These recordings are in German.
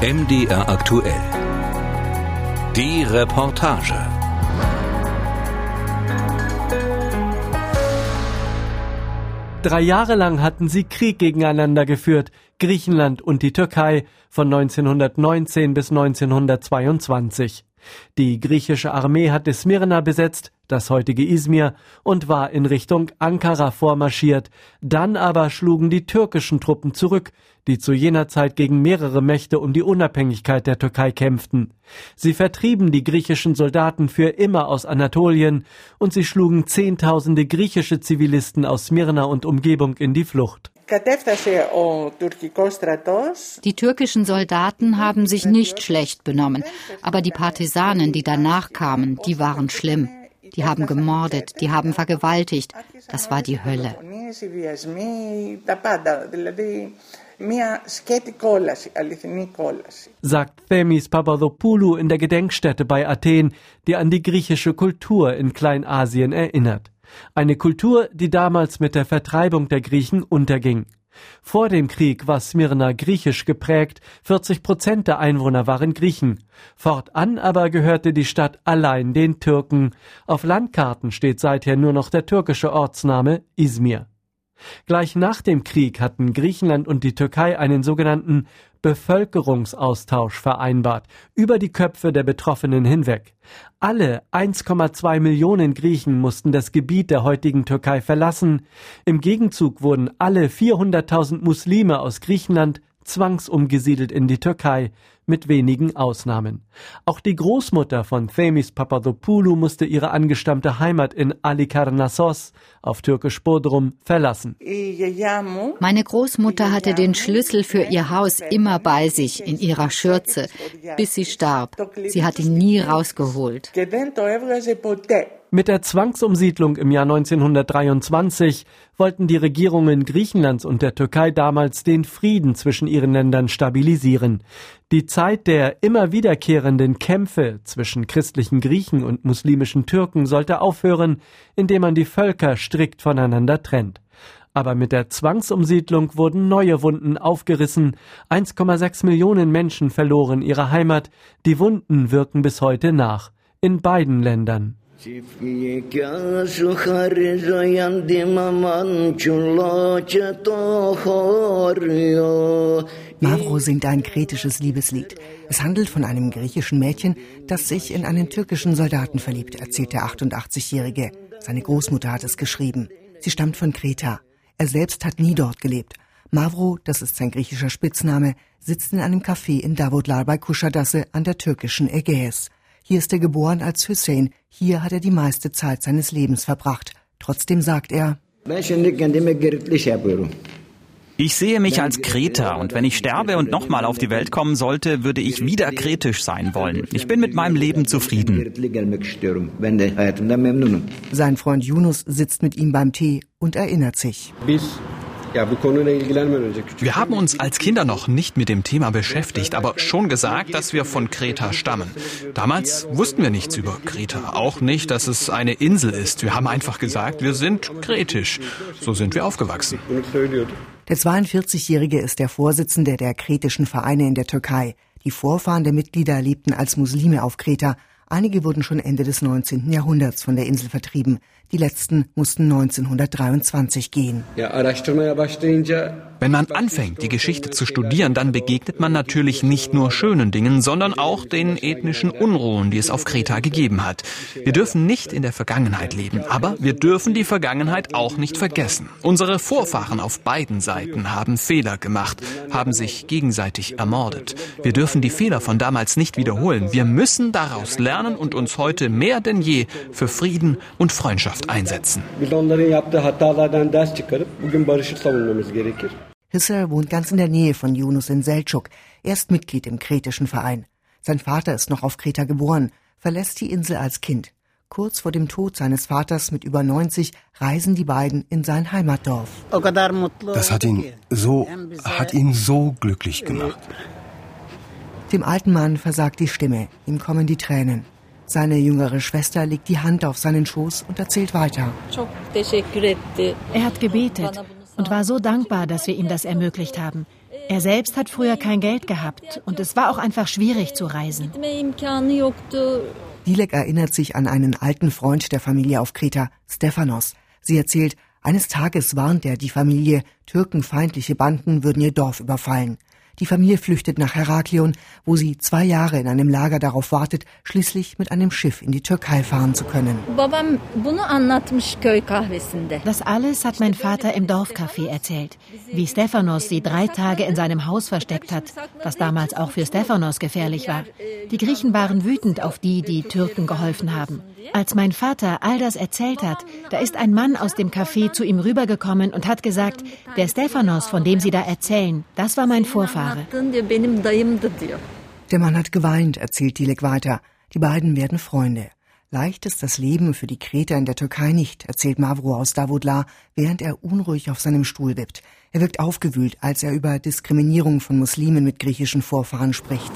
MDR aktuell. Die Reportage. Drei Jahre lang hatten sie Krieg gegeneinander geführt, Griechenland und die Türkei von 1919 bis 1922. Die griechische Armee hatte Smyrna besetzt, das heutige Izmir, und war in Richtung Ankara vormarschiert. Dann aber schlugen die türkischen Truppen zurück, die zu jener Zeit gegen mehrere Mächte um die Unabhängigkeit der Türkei kämpften. Sie vertrieben die griechischen Soldaten für immer aus Anatolien und sie schlugen Zehntausende griechische Zivilisten aus Smyrna und Umgebung in die Flucht. Die türkischen Soldaten haben sich nicht schlecht benommen, aber die Partisanen, die danach kamen, die waren schlimm. Die haben gemordet, die haben vergewaltigt. Das war die Hölle. Sagt Themis Papadopoulou in der Gedenkstätte bei Athen, die an die griechische Kultur in Kleinasien erinnert. Eine Kultur, die damals mit der Vertreibung der Griechen unterging. Vor dem Krieg war Smyrna griechisch geprägt, 40 Prozent der Einwohner waren Griechen. Fortan aber gehörte die Stadt allein den Türken. Auf Landkarten steht seither nur noch der türkische Ortsname Izmir. Gleich nach dem Krieg hatten Griechenland und die Türkei einen sogenannten Bevölkerungsaustausch vereinbart, über die Köpfe der Betroffenen hinweg. Alle 1,2 Millionen Griechen mussten das Gebiet der heutigen Türkei verlassen. Im Gegenzug wurden alle 400.000 Muslime aus Griechenland zwangsumgesiedelt in die Türkei, mit wenigen Ausnahmen. Auch die Großmutter von Themis Papadopoulou musste ihre angestammte Heimat in Alikarnassos, auf Türkisch Bodrum, verlassen. Meine Großmutter hatte den Schlüssel für ihr Haus immer bei sich, in ihrer Schürze, bis sie starb. Sie hat ihn nie rausgeholt. Mit der Zwangsumsiedlung im Jahr 1923 wollten die Regierungen Griechenlands und der Türkei damals den Frieden zwischen ihren Ländern stabilisieren. Die Zeit der immer wiederkehrenden Kämpfe zwischen christlichen Griechen und muslimischen Türken sollte aufhören, indem man die Völker strikt voneinander trennt. Aber mit der Zwangsumsiedlung wurden neue Wunden aufgerissen. 1,6 Millionen Menschen verloren ihre Heimat. Die Wunden wirken bis heute nach. In beiden Ländern. Mavro singt ein kretisches Liebeslied. Es handelt von einem griechischen Mädchen, das sich in einen türkischen Soldaten verliebt, erzählt der 88-Jährige. Seine Großmutter hat es geschrieben. Sie stammt von Kreta. Er selbst hat nie dort gelebt. Mavro, das ist sein griechischer Spitzname, sitzt in einem Café in Davutlar bei Kuschadasse an der türkischen Ägäis. Hier ist er geboren als Hussein. Hier hat er die meiste Zeit seines Lebens verbracht. Trotzdem sagt er, ich sehe mich als Kreter und wenn ich sterbe und nochmal auf die Welt kommen sollte, würde ich wieder kretisch sein wollen. Ich bin mit meinem Leben zufrieden. Sein Freund Yunus sitzt mit ihm beim Tee und erinnert sich. Wir haben uns als Kinder noch nicht mit dem Thema beschäftigt, aber schon gesagt, dass wir von Kreta stammen. Damals wussten wir nichts über Kreta, auch nicht, dass es eine Insel ist. Wir haben einfach gesagt, wir sind kretisch. So sind wir aufgewachsen. Der 42-Jährige ist der Vorsitzende der kretischen Vereine in der Türkei. Die Vorfahren der Mitglieder lebten als Muslime auf Kreta. Einige wurden schon Ende des 19. Jahrhunderts von der Insel vertrieben. Die letzten mussten 1923 gehen. Wenn man anfängt, die Geschichte zu studieren, dann begegnet man natürlich nicht nur schönen Dingen, sondern auch den ethnischen Unruhen, die es auf Kreta gegeben hat. Wir dürfen nicht in der Vergangenheit leben, aber wir dürfen die Vergangenheit auch nicht vergessen. Unsere Vorfahren auf beiden Seiten haben Fehler gemacht, haben sich gegenseitig ermordet. Wir dürfen die Fehler von damals nicht wiederholen. Wir müssen daraus lernen und uns heute mehr denn je für Frieden und Freundschaft Gesellschaft einsetzen. Hisser wohnt ganz in der Nähe von Yunus in Selçuk. Er ist Mitglied im kretischen Verein. Sein Vater ist noch auf Kreta geboren, verlässt die Insel als Kind. Kurz vor dem Tod seines Vaters mit über 90 reisen die beiden in sein Heimatdorf. Das hat ihn so, hat ihn so glücklich gemacht. Dem alten Mann versagt die Stimme, ihm kommen die Tränen. Seine jüngere Schwester legt die Hand auf seinen Schoß und erzählt weiter. Er hat gebetet und war so dankbar, dass wir ihm das ermöglicht haben. Er selbst hat früher kein Geld gehabt und es war auch einfach schwierig zu reisen. Dilek erinnert sich an einen alten Freund der Familie auf Kreta, Stephanos. Sie erzählt, eines Tages warnt er die Familie, türkenfeindliche Banden würden ihr Dorf überfallen. Die Familie flüchtet nach Heraklion, wo sie zwei Jahre in einem Lager darauf wartet, schließlich mit einem Schiff in die Türkei fahren zu können. Das alles hat mein Vater im Dorfcafé erzählt. Wie Stephanos sie drei Tage in seinem Haus versteckt hat, was damals auch für Stephanos gefährlich war. Die Griechen waren wütend auf die, die Türken geholfen haben. Als mein Vater all das erzählt hat, da ist ein Mann aus dem Café zu ihm rübergekommen und hat gesagt, der Stephanos, von dem Sie da erzählen, das war mein Vorfahre. Der Mann hat geweint, erzählt Dilek weiter. Die beiden werden Freunde. Leicht ist das Leben für die Kreter in der Türkei nicht, erzählt Mavro aus Davudla, während er unruhig auf seinem Stuhl wippt. Er wirkt aufgewühlt, als er über Diskriminierung von Muslimen mit griechischen Vorfahren spricht.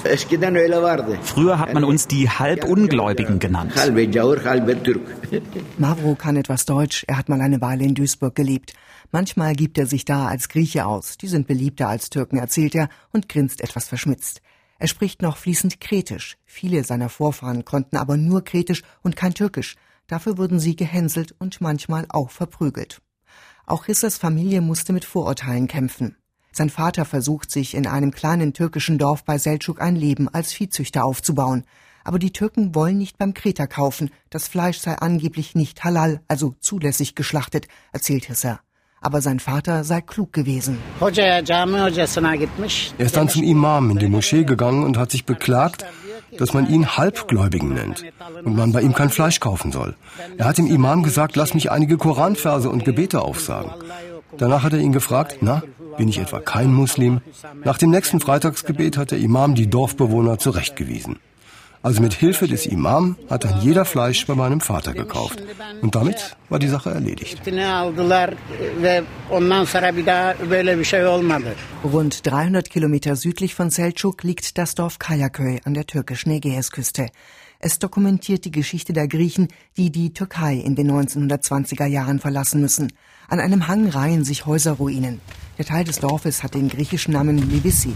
Früher hat man uns die Halbungläubigen genannt. Mavro kann etwas Deutsch, er hat mal eine Weile in Duisburg gelebt. Manchmal gibt er sich da als Grieche aus, die sind beliebter als Türken, erzählt er und grinst etwas verschmitzt. Er spricht noch fließend Kretisch. Viele seiner Vorfahren konnten aber nur Kretisch und kein Türkisch. Dafür wurden sie gehänselt und manchmal auch verprügelt. Auch Rissers Familie musste mit Vorurteilen kämpfen. Sein Vater versucht sich in einem kleinen türkischen Dorf bei Selçuk ein Leben als Viehzüchter aufzubauen. Aber die Türken wollen nicht beim Kreter kaufen. Das Fleisch sei angeblich nicht halal, also zulässig geschlachtet, erzählt Hisser aber sein Vater sei klug gewesen. Er ist dann zum Imam in die Moschee gegangen und hat sich beklagt, dass man ihn Halbgläubigen nennt und man bei ihm kein Fleisch kaufen soll. Er hat dem Imam gesagt, lass mich einige Koranverse und Gebete aufsagen. Danach hat er ihn gefragt, na, bin ich etwa kein Muslim? Nach dem nächsten Freitagsgebet hat der Imam die Dorfbewohner zurechtgewiesen. Also mit Hilfe des Imam hat dann jeder Fleisch bei meinem Vater gekauft. Und damit war die Sache erledigt. Rund 300 Kilometer südlich von Selçuk liegt das Dorf Kayaköy an der türkischen Ägäisküste. Es dokumentiert die Geschichte der Griechen, die die Türkei in den 1920er Jahren verlassen müssen. An einem Hang reihen sich Häuserruinen. Der Teil des Dorfes hat den griechischen Namen Livissi.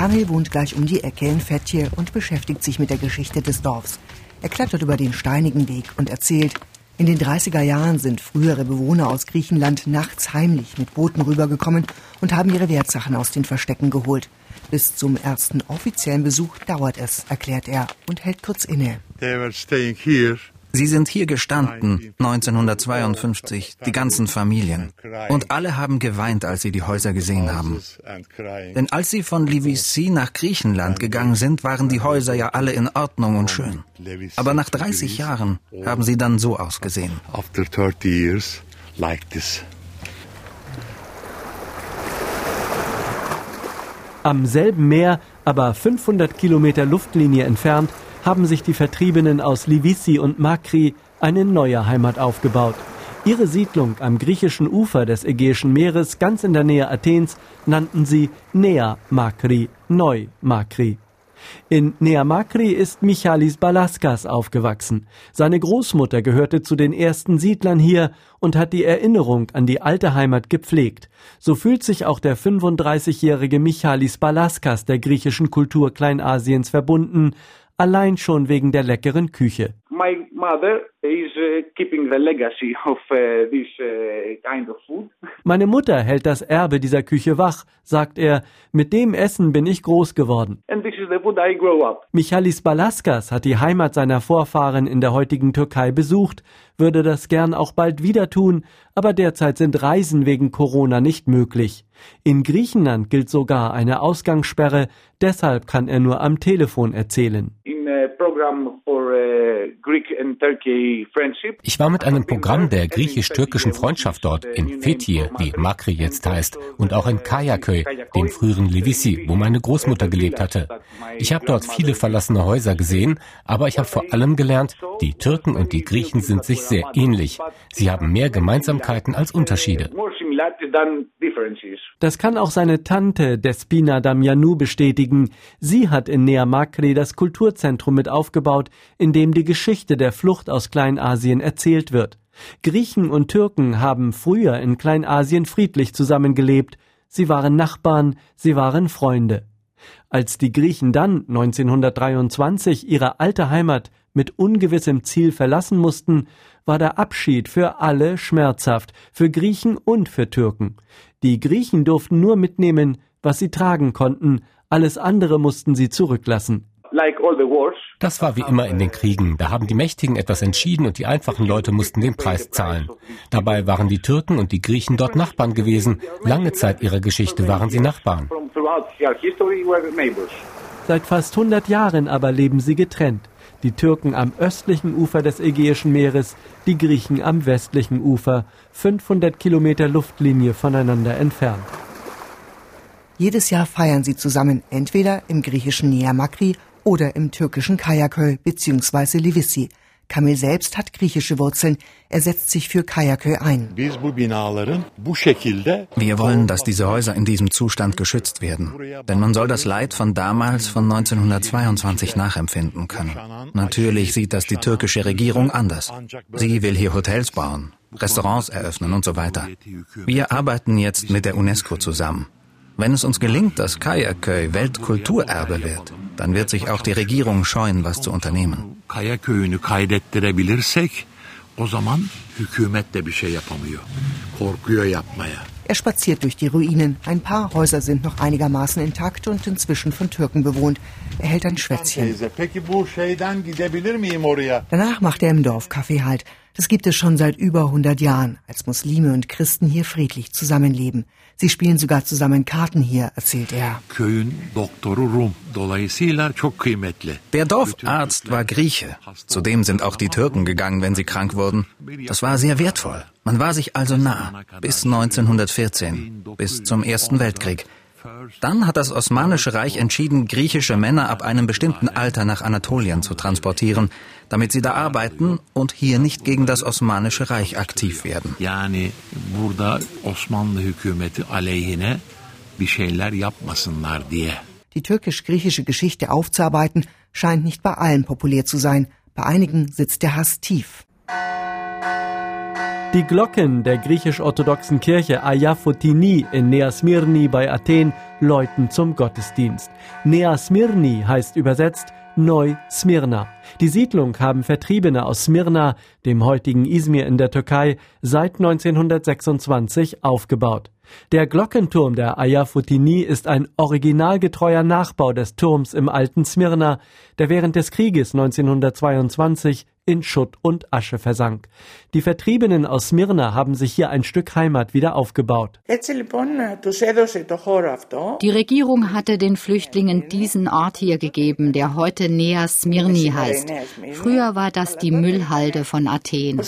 Kamil wohnt gleich um die Ecke in Fetje und beschäftigt sich mit der Geschichte des Dorfs. Er klettert über den steinigen Weg und erzählt, in den 30er Jahren sind frühere Bewohner aus Griechenland nachts heimlich mit Booten rübergekommen und haben ihre Wertsachen aus den Verstecken geholt. Bis zum ersten offiziellen Besuch dauert es, erklärt er und hält kurz inne. They were staying here Sie sind hier gestanden, 1952, die ganzen Familien. Und alle haben geweint, als sie die Häuser gesehen haben. Denn als sie von Livisi nach Griechenland gegangen sind, waren die Häuser ja alle in Ordnung und schön. Aber nach 30 Jahren haben sie dann so ausgesehen. Am selben Meer, aber 500 Kilometer Luftlinie entfernt, haben sich die Vertriebenen aus Livisi und Makri eine neue Heimat aufgebaut. Ihre Siedlung am griechischen Ufer des Ägäischen Meeres, ganz in der Nähe Athens, nannten sie Nea Makri, Neu Makri. In Nea Makri ist Michalis Balaskas aufgewachsen. Seine Großmutter gehörte zu den ersten Siedlern hier und hat die Erinnerung an die alte Heimat gepflegt. So fühlt sich auch der 35-jährige Michalis Balaskas der griechischen Kultur Kleinasiens verbunden, allein schon wegen der leckeren Küche. My mother is uh, keeping the legacy of uh, this uh, kind of food. Meine Mutter hält das Erbe dieser Küche wach, sagt er. Mit dem Essen bin ich groß geworden. And this is the food I grow up. Michalis Balaskas hat die Heimat seiner Vorfahren in der heutigen Türkei besucht, würde das gern auch bald wieder tun, aber derzeit sind Reisen wegen Corona nicht möglich. In Griechenland gilt sogar eine Ausgangssperre, deshalb kann er nur am Telefon erzählen. In, ich war mit einem Programm der griechisch-türkischen Freundschaft dort in Fethiye, wie Makri jetzt heißt, und auch in Kayaköy, dem früheren Livisi, wo meine Großmutter gelebt hatte. Ich habe dort viele verlassene Häuser gesehen, aber ich habe vor allem gelernt, die Türken und die Griechen sind sich sehr ähnlich. Sie haben mehr Gemeinsamkeiten als Unterschiede. Das kann auch seine Tante Despina Damianou bestätigen. Sie hat in Nea Makri das Kulturzentrum mit aufgebaut, in dem die Geschichte der Flucht aus Kleinasien erzählt wird. Griechen und Türken haben früher in Kleinasien friedlich zusammengelebt. sie waren Nachbarn, sie waren Freunde. Als die Griechen dann 1923 ihre alte Heimat mit ungewissem Ziel verlassen mussten, war der Abschied für alle schmerzhaft, für Griechen und für Türken. Die Griechen durften nur mitnehmen, was sie tragen konnten, alles andere mussten sie zurücklassen. Das war wie immer in den Kriegen. Da haben die Mächtigen etwas entschieden und die einfachen Leute mussten den Preis zahlen. Dabei waren die Türken und die Griechen dort Nachbarn gewesen. Lange Zeit ihrer Geschichte waren sie Nachbarn. Seit fast 100 Jahren aber leben sie getrennt. Die Türken am östlichen Ufer des Ägäischen Meeres, die Griechen am westlichen Ufer, 500 Kilometer Luftlinie voneinander entfernt. Jedes Jahr feiern sie zusammen, entweder im griechischen Nea Makri oder im türkischen Kayaköy bzw. Livissi. Kamil selbst hat griechische Wurzeln. Er setzt sich für Kayaköy ein. Wir wollen, dass diese Häuser in diesem Zustand geschützt werden. Denn man soll das Leid von damals, von 1922 nachempfinden können. Natürlich sieht das die türkische Regierung anders. Sie will hier Hotels bauen, Restaurants eröffnen und so weiter. Wir arbeiten jetzt mit der UNESCO zusammen. Wenn es uns gelingt, dass Kayaköy Weltkulturerbe wird, dann wird sich auch die Regierung scheuen, was zu unternehmen. Kayaköy'ünü kaydettirebilirsek o zaman hükümet de bir şey yapamıyor. Korkuyor yapmaya. Er spaziert durch die Ruinen. Ein paar Häuser sind noch einigermaßen intakt und inzwischen von Türken bewohnt. Er hält ein Schwätzchen. Danach macht er im Dorf Kaffee halt. Das gibt es schon seit über 100 Jahren, als Muslime und Christen hier friedlich zusammenleben. Sie spielen sogar zusammen Karten hier, erzählt er. Der Dorfarzt war Grieche. Zudem sind auch die Türken gegangen, wenn sie krank wurden. Das war sehr wertvoll. Man war sich also nah, bis 1914, bis zum Ersten Weltkrieg. Dann hat das Osmanische Reich entschieden, griechische Männer ab einem bestimmten Alter nach Anatolien zu transportieren, damit sie da arbeiten und hier nicht gegen das Osmanische Reich aktiv werden. Die türkisch-griechische Geschichte aufzuarbeiten, scheint nicht bei allen populär zu sein. Bei einigen sitzt der Hass tief. Die Glocken der griechisch-orthodoxen Kirche Ayafotini in Nea Smyrni bei Athen läuten zum Gottesdienst. Nea Smyrni heißt übersetzt Neu Smyrna. Die Siedlung haben Vertriebene aus Smyrna, dem heutigen Izmir in der Türkei, seit 1926 aufgebaut. Der Glockenturm der Ayafutini ist ein originalgetreuer Nachbau des Turms im alten Smyrna, der während des Krieges 1922 in Schutt und Asche versank. Die Vertriebenen aus Smyrna haben sich hier ein Stück Heimat wieder aufgebaut. Die Regierung hatte den Flüchtlingen diesen Ort hier gegeben, der heute Nea Smyrni heißt. Früher war das die Müllhalde von Athen.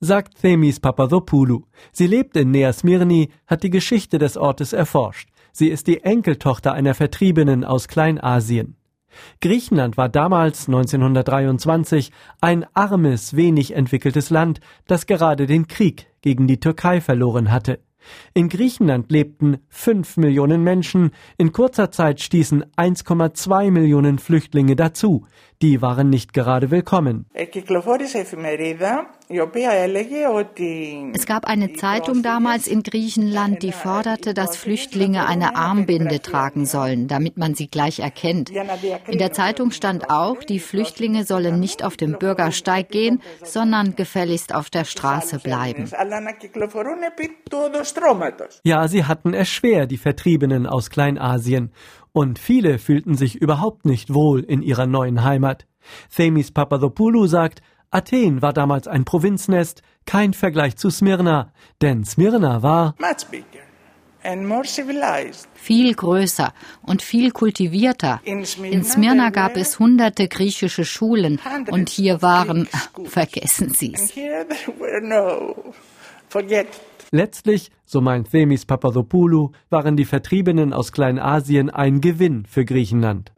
Sagt Themis Papadopoulou. Sie lebt in Nea Smyrni, hat die Geschichte des Ortes erforscht. Sie ist die Enkeltochter einer Vertriebenen aus Kleinasien. Griechenland war damals 1923 ein armes, wenig entwickeltes Land, das gerade den Krieg gegen die Türkei verloren hatte. In Griechenland lebten fünf Millionen Menschen, in kurzer Zeit stießen 1,2 Millionen Flüchtlinge dazu. Die waren nicht gerade willkommen. Es gab eine Zeitung damals in Griechenland, die forderte, dass Flüchtlinge eine Armbinde tragen sollen, damit man sie gleich erkennt. In der Zeitung stand auch, die Flüchtlinge sollen nicht auf dem Bürgersteig gehen, sondern gefälligst auf der Straße bleiben. Ja, sie hatten es schwer, die Vertriebenen aus Kleinasien. Und viele fühlten sich überhaupt nicht wohl in ihrer neuen Heimat. Themis Papadopoulou sagt, Athen war damals ein Provinznest, kein Vergleich zu Smyrna, denn Smyrna war viel größer und viel kultivierter. In Smyrna gab es hunderte griechische Schulen und hier waren, vergessen Sie es. Letztlich, so meint Themis Papadopoulou, waren die Vertriebenen aus Kleinasien ein Gewinn für Griechenland.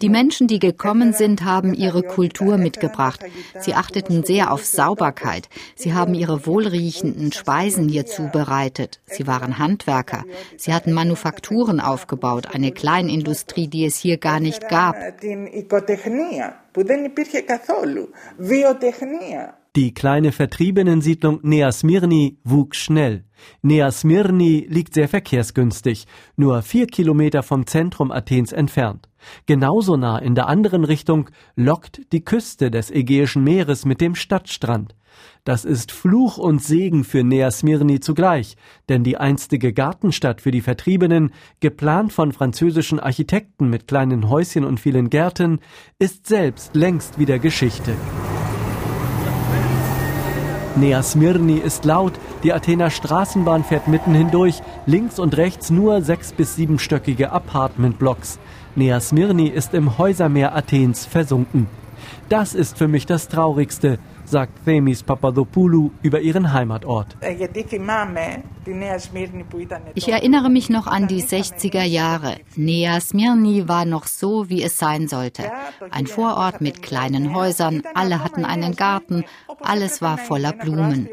Die Menschen, die gekommen sind, haben ihre Kultur mitgebracht. Sie achteten sehr auf Sauberkeit. Sie haben ihre wohlriechenden Speisen hier zubereitet. Sie waren Handwerker. Sie hatten Manufakturen aufgebaut, eine Kleinindustrie, die es hier gar nicht gab. που δεν υπήρχε καθόλου, βιοτεχνία, Die kleine Vertriebenensiedlung Nea Smyrni wuchs schnell. Nea Smyrni liegt sehr verkehrsgünstig, nur vier Kilometer vom Zentrum Athens entfernt. Genauso nah in der anderen Richtung lockt die Küste des Ägäischen Meeres mit dem Stadtstrand. Das ist Fluch und Segen für Nea Smyrni zugleich, denn die einstige Gartenstadt für die Vertriebenen, geplant von französischen Architekten mit kleinen Häuschen und vielen Gärten, ist selbst längst wieder Geschichte. Nea Smyrni ist laut, die Athener Straßenbahn fährt mitten hindurch, links und rechts nur sechs- bis siebenstöckige Apartmentblocks. Nea Smyrni ist im Häusermeer Athens versunken. Das ist für mich das Traurigste, sagt Themis Papadopoulou über ihren Heimatort. Ich erinnere mich noch an die 60er Jahre. Nea Smyrni war noch so, wie es sein sollte. Ein Vorort mit kleinen Häusern, alle hatten einen Garten, alles war voller Blumen.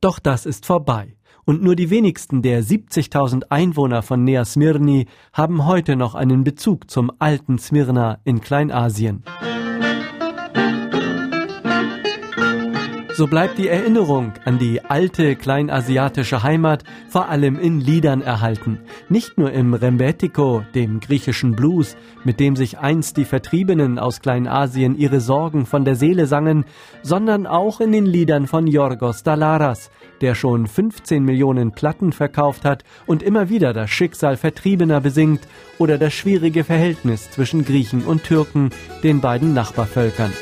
Doch das ist vorbei. Und nur die wenigsten der 70.000 Einwohner von Nea Smyrni haben heute noch einen Bezug zum alten Smyrna in Kleinasien. So bleibt die Erinnerung an die alte kleinasiatische Heimat vor allem in Liedern erhalten. Nicht nur im Rembetiko, dem griechischen Blues, mit dem sich einst die Vertriebenen aus Kleinasien ihre Sorgen von der Seele sangen, sondern auch in den Liedern von Yorgos Dalaras, der schon 15 Millionen Platten verkauft hat und immer wieder das Schicksal Vertriebener besingt oder das schwierige Verhältnis zwischen Griechen und Türken, den beiden Nachbarvölkern.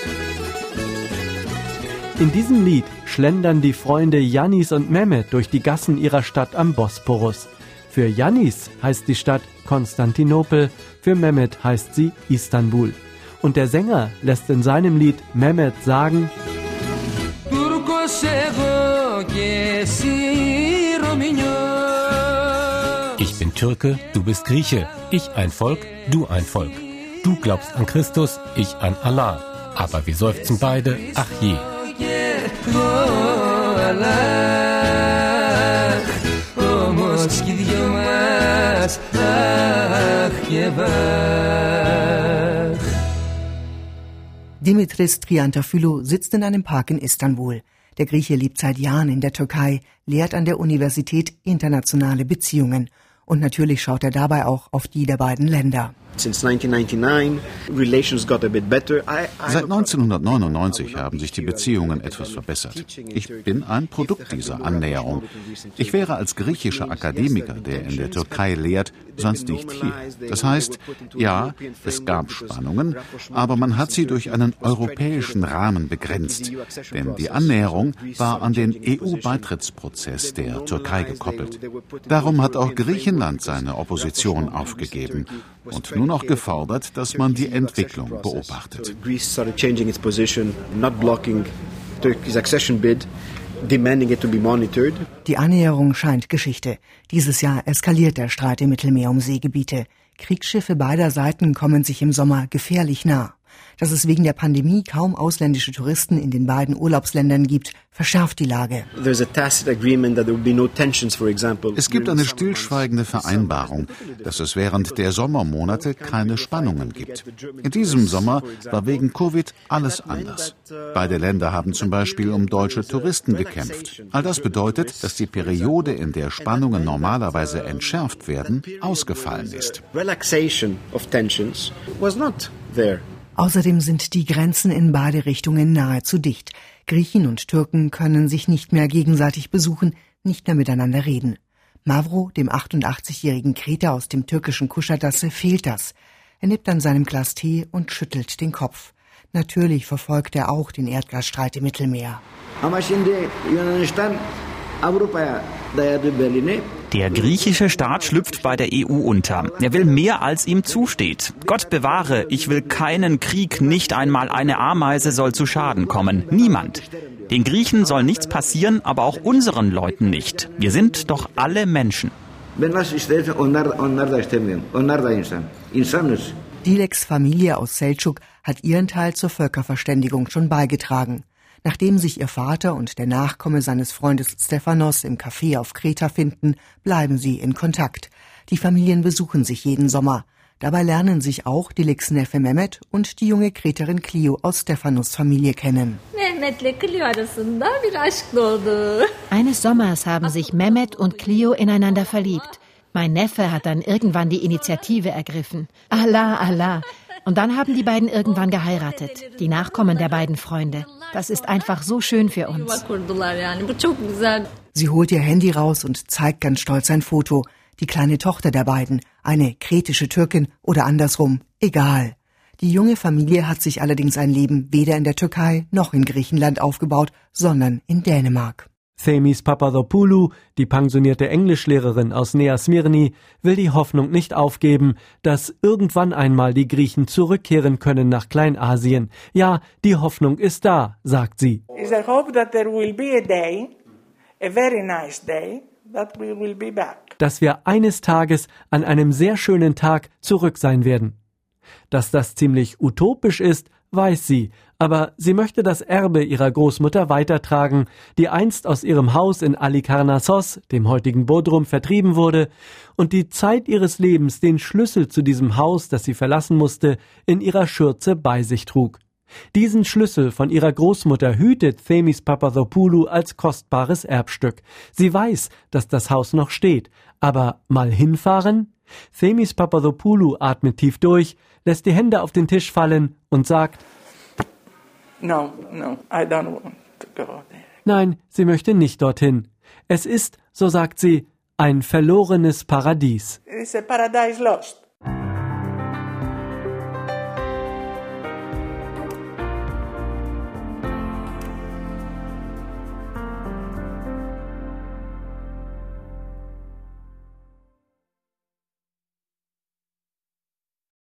In diesem Lied schlendern die Freunde Jannis und Mehmet durch die Gassen ihrer Stadt am Bosporus. Für Jannis heißt die Stadt Konstantinopel, für Mehmet heißt sie Istanbul. Und der Sänger lässt in seinem Lied Mehmet sagen, Ich bin Türke, du bist Grieche, ich ein Volk, du ein Volk. Du glaubst an Christus, ich an Allah. Aber wir seufzen beide, ach je. όμως κι δυο μας αχ και βαχ. Dimitris Triantafylo sitzt in einem Park in Istanbul. Der Grieche lebt seit Jahren in der Türkei, lehrt an der Universität internationale Beziehungen. Und natürlich schaut er dabei auch auf die der beiden Länder. Seit 1999 haben sich die Beziehungen etwas verbessert. Ich bin ein Produkt dieser Annäherung. Ich wäre als griechischer Akademiker, der in der Türkei lehrt, sonst nicht hier. Das heißt, ja, es gab Spannungen, aber man hat sie durch einen europäischen Rahmen begrenzt. Denn die Annäherung war an den EU-Beitrittsprozess der Türkei gekoppelt. Darum hat auch Griechenland seine Opposition aufgegeben und nur noch gefordert, dass man die Entwicklung beobachtet. Die Annäherung scheint Geschichte. Dieses Jahr eskaliert der Streit im Mittelmeer um Seegebiete. Kriegsschiffe beider Seiten kommen sich im Sommer gefährlich nah. Dass es wegen der Pandemie kaum ausländische Touristen in den beiden Urlaubsländern gibt, verschärft die Lage. Es gibt eine stillschweigende Vereinbarung, dass es während der Sommermonate keine Spannungen gibt. In diesem Sommer war wegen Covid alles anders. Beide Länder haben zum Beispiel um deutsche Touristen gekämpft. All das bedeutet, dass die Periode, in der Spannungen normalerweise entschärft werden, ausgefallen ist. Außerdem sind die Grenzen in beide Richtungen nahezu dicht. Griechen und Türken können sich nicht mehr gegenseitig besuchen, nicht mehr miteinander reden. Mavro, dem 88-jährigen Kreter aus dem türkischen Kuschadasse, fehlt das. Er nippt an seinem Glas Tee und schüttelt den Kopf. Natürlich verfolgt er auch den Erdgasstreit im Mittelmeer. Der griechische Staat schlüpft bei der EU unter. Er will mehr, als ihm zusteht. Gott bewahre, ich will keinen Krieg, nicht einmal eine Ameise soll zu Schaden kommen. Niemand. Den Griechen soll nichts passieren, aber auch unseren Leuten nicht. Wir sind doch alle Menschen. Dileks Familie aus Selçuk hat ihren Teil zur Völkerverständigung schon beigetragen. Nachdem sich ihr Vater und der Nachkomme seines Freundes Stephanos im Café auf Kreta finden, bleiben sie in Kontakt. Die Familien besuchen sich jeden Sommer. Dabei lernen sich auch Dileks Neffe Mehmet und die junge Kreterin Clio aus Stephanos Familie kennen. Eines Sommers haben sich Mehmet und Clio ineinander verliebt. Mein Neffe hat dann irgendwann die Initiative ergriffen. Allah, Allah. Und dann haben die beiden irgendwann geheiratet, die Nachkommen der beiden Freunde. Das ist einfach so schön für uns. Sie holt ihr Handy raus und zeigt ganz stolz ein Foto. Die kleine Tochter der beiden, eine kretische Türkin oder andersrum, egal. Die junge Familie hat sich allerdings ein Leben weder in der Türkei noch in Griechenland aufgebaut, sondern in Dänemark. Themis Papadopoulou, die pensionierte Englischlehrerin aus Nea Smyrni, will die Hoffnung nicht aufgeben, dass irgendwann einmal die Griechen zurückkehren können nach Kleinasien. Ja, die Hoffnung ist da, sagt sie. Dass wir eines Tages an einem sehr schönen Tag zurück sein werden. Dass das ziemlich utopisch ist, weiß sie, aber sie möchte das Erbe ihrer Großmutter weitertragen, die einst aus ihrem Haus in Alikarnassos, dem heutigen Bodrum, vertrieben wurde und die Zeit ihres Lebens den Schlüssel zu diesem Haus, das sie verlassen musste, in ihrer Schürze bei sich trug. Diesen Schlüssel von ihrer Großmutter hütet Themis Papadopoulou als kostbares Erbstück. Sie weiß, dass das Haus noch steht, aber mal hinfahren? Themis Papadopoulou atmet tief durch, lässt die Hände auf den Tisch fallen und sagt No, no, I don't want to go there. Nein, sie möchte nicht dorthin. Es ist, so sagt sie, ein verlorenes Paradies. It's a paradise lost.